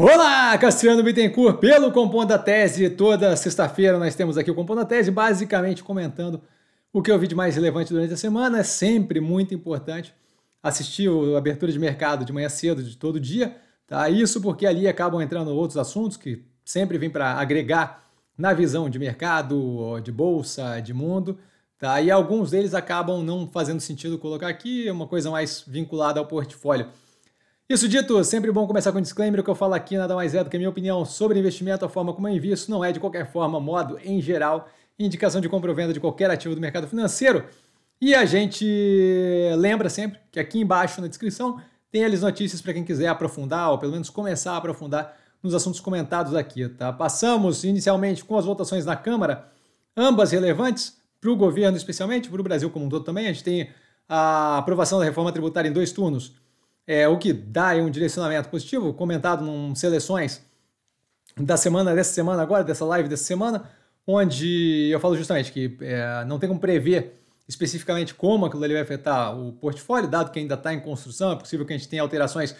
Olá, Castriano Bittencourt, pelo Compondo da Tese. Toda sexta-feira nós temos aqui o Compondo da Tese, basicamente comentando o que eu vi de mais relevante durante a semana. É sempre muito importante assistir a abertura de mercado de manhã cedo, de todo dia. Tá? Isso porque ali acabam entrando outros assuntos que sempre vêm para agregar na visão de mercado, de bolsa, de mundo. Tá? E alguns deles acabam não fazendo sentido colocar aqui, é uma coisa mais vinculada ao portfólio. Isso dito, sempre bom começar com um disclaimer. O que eu falo aqui nada mais é do que a minha opinião sobre investimento, a forma como eu invisto, não é de qualquer forma, modo em geral, indicação de compra ou venda de qualquer ativo do mercado financeiro. E a gente lembra sempre que aqui embaixo na descrição tem as notícias para quem quiser aprofundar, ou pelo menos começar a aprofundar nos assuntos comentados aqui. Tá? Passamos inicialmente com as votações na Câmara, ambas relevantes para o governo, especialmente, para o Brasil como um todo também. A gente tem a aprovação da reforma tributária em dois turnos é, o que dá um direcionamento positivo, comentado em seleções da semana, dessa semana agora, dessa live dessa semana, onde eu falo justamente que é, não tem como prever especificamente como aquilo ali vai afetar o portfólio, dado que ainda está em construção, é possível que a gente tenha alterações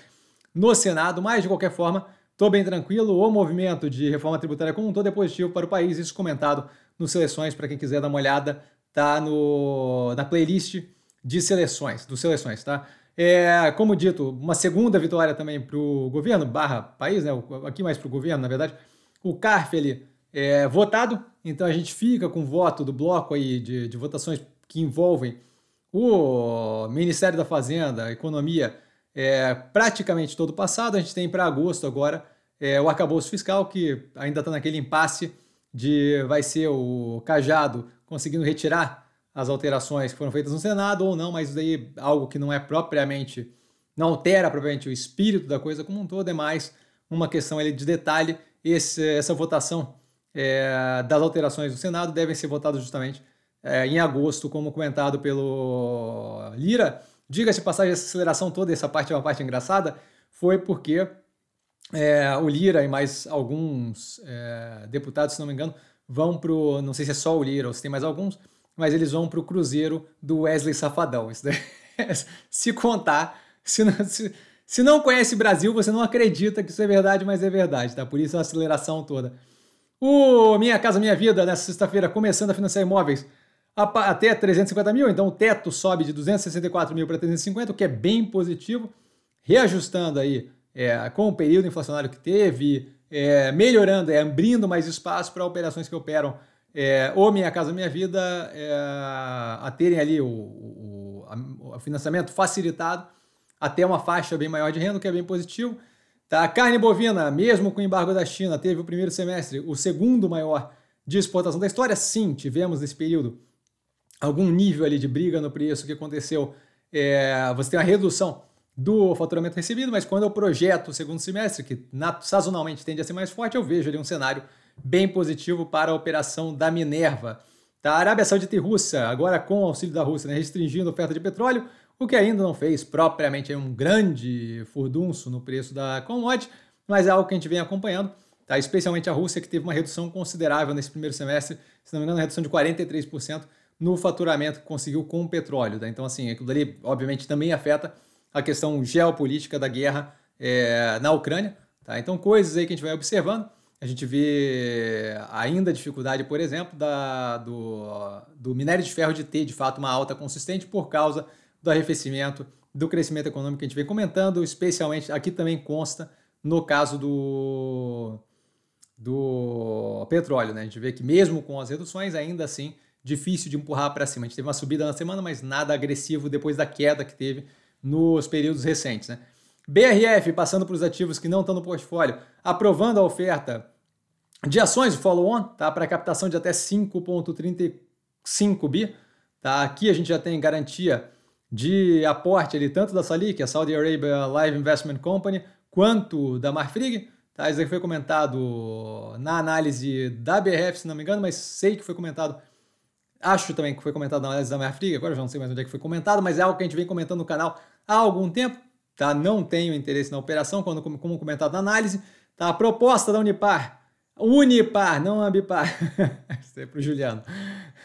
no Senado, mas de qualquer forma, estou bem tranquilo, o movimento de reforma tributária como um todo é positivo para o país, isso comentado nos Seleções, para quem quiser dar uma olhada, tá no, na playlist de seleções, dos seleções, tá? É, como dito, uma segunda vitória também para o governo, barra país, né? aqui mais para o governo, na verdade. O CARF ele, é votado, então a gente fica com o voto do bloco aí de, de votações que envolvem o Ministério da Fazenda, Economia, é, praticamente todo passado. A gente tem para agosto agora é, o arcabouço fiscal, que ainda está naquele impasse de vai ser o Cajado conseguindo retirar as alterações que foram feitas no Senado ou não, mas daí algo que não é propriamente, não altera propriamente o espírito da coisa como um todo, é mais uma questão ali de detalhe. Esse, essa votação é, das alterações do Senado devem ser votadas justamente é, em agosto, como comentado pelo Lira. Diga-se passagem, essa aceleração toda, essa parte é uma parte engraçada, foi porque é, o Lira e mais alguns é, deputados, se não me engano, vão para o. Não sei se é só o Lira ou se tem mais alguns, mas eles vão para o Cruzeiro do Wesley Safadão. Isso daí, se contar, se não, se, se não conhece Brasil, você não acredita que isso é verdade, mas é verdade, tá? Por isso a aceleração toda. O Minha Casa Minha Vida, nessa sexta-feira, começando a financiar imóveis até 350 mil, então o teto sobe de 264 mil para 350, o que é bem positivo, reajustando aí é, com o período inflacionário que teve, é, melhorando, é, abrindo mais espaço para operações que operam é, ou Minha Casa Minha Vida é, a terem ali o, o, o, financiamento facilitado até uma faixa bem maior de renda, o que é bem positivo. Tá? A carne bovina, mesmo com o embargo da China, teve o primeiro semestre o segundo maior de exportação da história. Sim, tivemos nesse período algum nível ali de briga no preço que aconteceu. É, você tem uma redução do faturamento recebido, mas quando eu projeto o segundo semestre, que sazonalmente tende a ser mais forte, eu vejo ali um cenário bem positivo para a operação da Minerva. Tá? A Arábia Saudita e Rússia, agora com o auxílio da Rússia, né, restringindo a oferta de petróleo, o que ainda não fez propriamente um grande furdunço no preço da commodity, mas é algo que a gente vem acompanhando, tá? especialmente a Rússia, que teve uma redução considerável nesse primeiro semestre, se não me engano, uma redução de 43% no faturamento que conseguiu com o petróleo. Tá? Então, assim, aquilo ali, obviamente, também afeta a questão geopolítica da guerra é, na Ucrânia. Tá? Então, coisas aí que a gente vai observando. A gente vê ainda a dificuldade, por exemplo, da, do, do minério de ferro de ter, de fato, uma alta consistente por causa do arrefecimento, do crescimento econômico que a gente vem comentando, especialmente aqui também consta no caso do, do petróleo. Né? A gente vê que mesmo com as reduções, ainda assim, difícil de empurrar para cima. A gente teve uma subida na semana, mas nada agressivo depois da queda que teve nos períodos recentes. Né? BRF, passando para os ativos que não estão no portfólio, aprovando a oferta de ações follow-on tá, para captação de até 5,35 bi. Tá? Aqui a gente já tem garantia de aporte ali, tanto da Salik, a Saudi Arabia Live Investment Company, quanto da Marfrig. Tá? Isso aí foi comentado na análise da BRF, se não me engano, mas sei que foi comentado. Acho também que foi comentado na análise da Marfrig, agora já não sei mais onde é que foi comentado, mas é algo que a gente vem comentando no canal há algum tempo tá? Não tenho interesse na operação, quando, como comentado na análise, tá? A proposta da Unipar, Unipar, não Ambipar, isso é para o Juliano,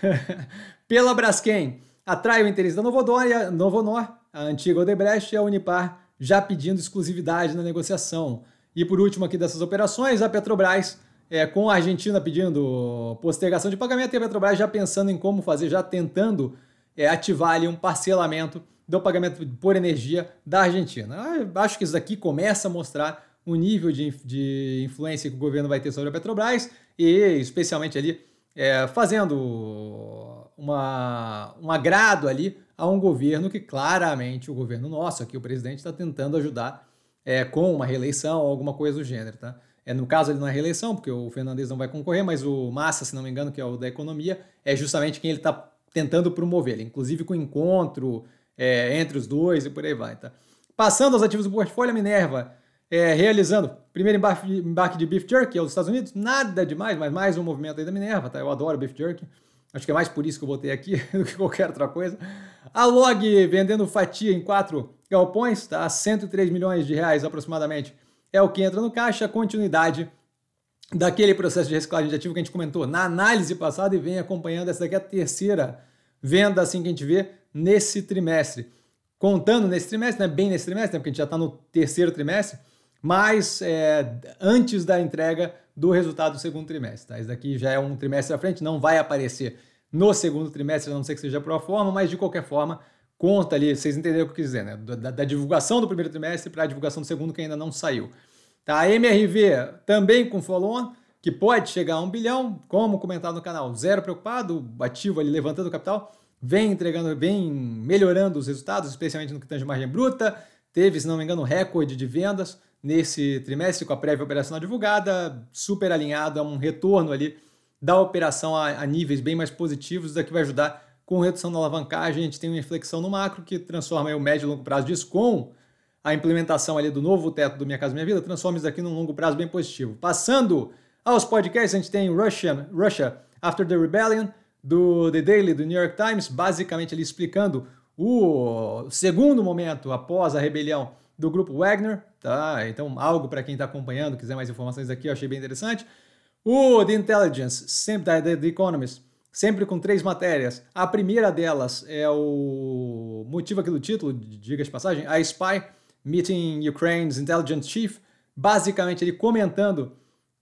pela Braskem, atrai o interesse da Novodor, e a Novonor, a antiga Odebrecht e a Unipar já pedindo exclusividade na negociação. E por último aqui dessas operações, a Petrobras, é, com a Argentina pedindo postergação de pagamento e a Petrobras já pensando em como fazer, já tentando é, ativar ali um parcelamento do pagamento por energia da Argentina. Eu acho que isso daqui começa a mostrar o nível de, de influência que o governo vai ter sobre a Petrobras e especialmente ali é, fazendo uma, um agrado ali a um governo que claramente o governo nosso, aqui o presidente, está tentando ajudar é, com uma reeleição ou alguma coisa do gênero, tá? É, no caso, ele não é reeleição, porque o Fernandes não vai concorrer, mas o Massa, se não me engano, que é o da economia, é justamente quem ele está tentando promover, inclusive com encontro é, entre os dois e por aí vai. Tá? Passando aos ativos do portfólio, Minerva é, realizando primeiro embarque, embarque de beef jerky aos Estados Unidos, nada demais, mas mais um movimento aí da Minerva, tá? Eu adoro beef jerky. Acho que é mais por isso que eu botei aqui do que qualquer outra coisa. A Log vendendo fatia em quatro galpões, tá? 103 milhões de reais aproximadamente. É o que entra no caixa, continuidade daquele processo de reciclagem de ativo que a gente comentou na análise passada e vem acompanhando. Essa daqui é a terceira venda assim que a gente vê nesse trimestre. Contando nesse trimestre, né? bem nesse trimestre, né? porque a gente já está no terceiro trimestre, mas é, antes da entrega do resultado do segundo trimestre. Tá? Isso daqui já é um trimestre à frente, não vai aparecer no segundo trimestre, a não ser que seja pro forma, mas de qualquer forma, conta ali, vocês entenderam o que eu quis dizer, né? Da, da divulgação do primeiro trimestre para a divulgação do segundo, que ainda não saiu. Tá? A MRV também com follow-on, que pode chegar a um bilhão, como comentado no canal, zero preocupado, ativo ali levantando capital, vem entregando, vem melhorando os resultados, especialmente no que tange margem bruta, teve, se não me engano, recorde de vendas, nesse trimestre com a prévia operacional divulgada, super alinhado a um retorno ali da operação a, a níveis bem mais positivos, daqui vai ajudar com redução da alavancagem, a gente tem uma inflexão no macro que transforma o médio e longo prazo disso com a implementação ali do novo teto do Minha Casa Minha Vida, transforma isso aqui num longo prazo bem positivo. Passando aos podcasts, a gente tem Russia, Russia After the Rebellion, do The Daily, do New York Times, basicamente ali explicando o segundo momento após a rebelião do grupo Wagner, tá? Então, algo para quem está acompanhando, quiser mais informações aqui, eu achei bem interessante. O The Intelligence, sempre da The Economist, sempre com três matérias. A primeira delas é o motivo aqui do título, diga de passagem, a Spy Meeting Ukraine's Intelligence Chief, basicamente ele comentando,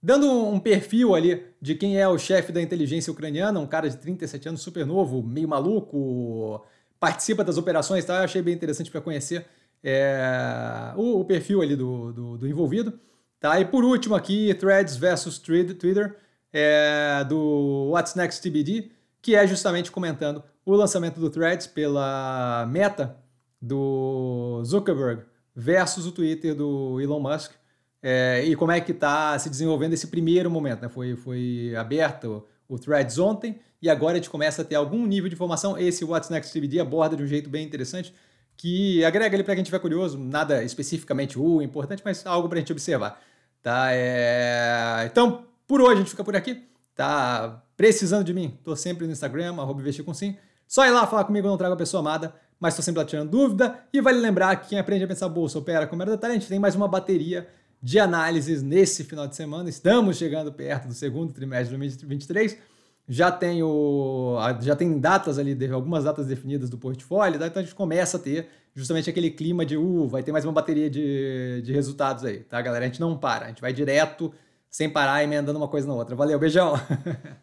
dando um perfil ali de quem é o chefe da inteligência ucraniana, um cara de 37 anos, super novo, meio maluco, participa das operações, tá? Eu achei bem interessante para conhecer é, o, o, perfil ali do, do, do, envolvido. Tá? E por último aqui, Threads versus Twitter, é, do What's Next TBD, que é justamente comentando o lançamento do Threads pela meta do Zuckerberg versus o Twitter do Elon Musk. É, e como é que está se desenvolvendo esse primeiro momento. Né? Foi, foi aberto o Threads ontem e agora a gente começa a ter algum nível de informação. Esse What's Next TBD aborda de um jeito bem interessante que agrega ali para quem estiver curioso, nada especificamente o uh, importante, mas algo para a gente observar. Tá? É... Então, por hoje a gente fica por aqui. Tá precisando de mim? Tô sempre no Instagram, arroba. Só ir lá falar comigo, não trago a pessoa amada, mas estou sempre lá tirando dúvida. E vale lembrar que quem aprende a pensar bolsa opera com mera detalhe, a gente tem mais uma bateria de análises nesse final de semana. Estamos chegando perto do segundo trimestre de 2023 já tem, o, já tem datas ali, algumas datas definidas do portfólio, tá? então a gente começa a ter justamente aquele clima de, uh, vai ter mais uma bateria de, de resultados aí, tá, galera? A gente não para, a gente vai direto, sem parar, emendando uma coisa na outra. Valeu, beijão!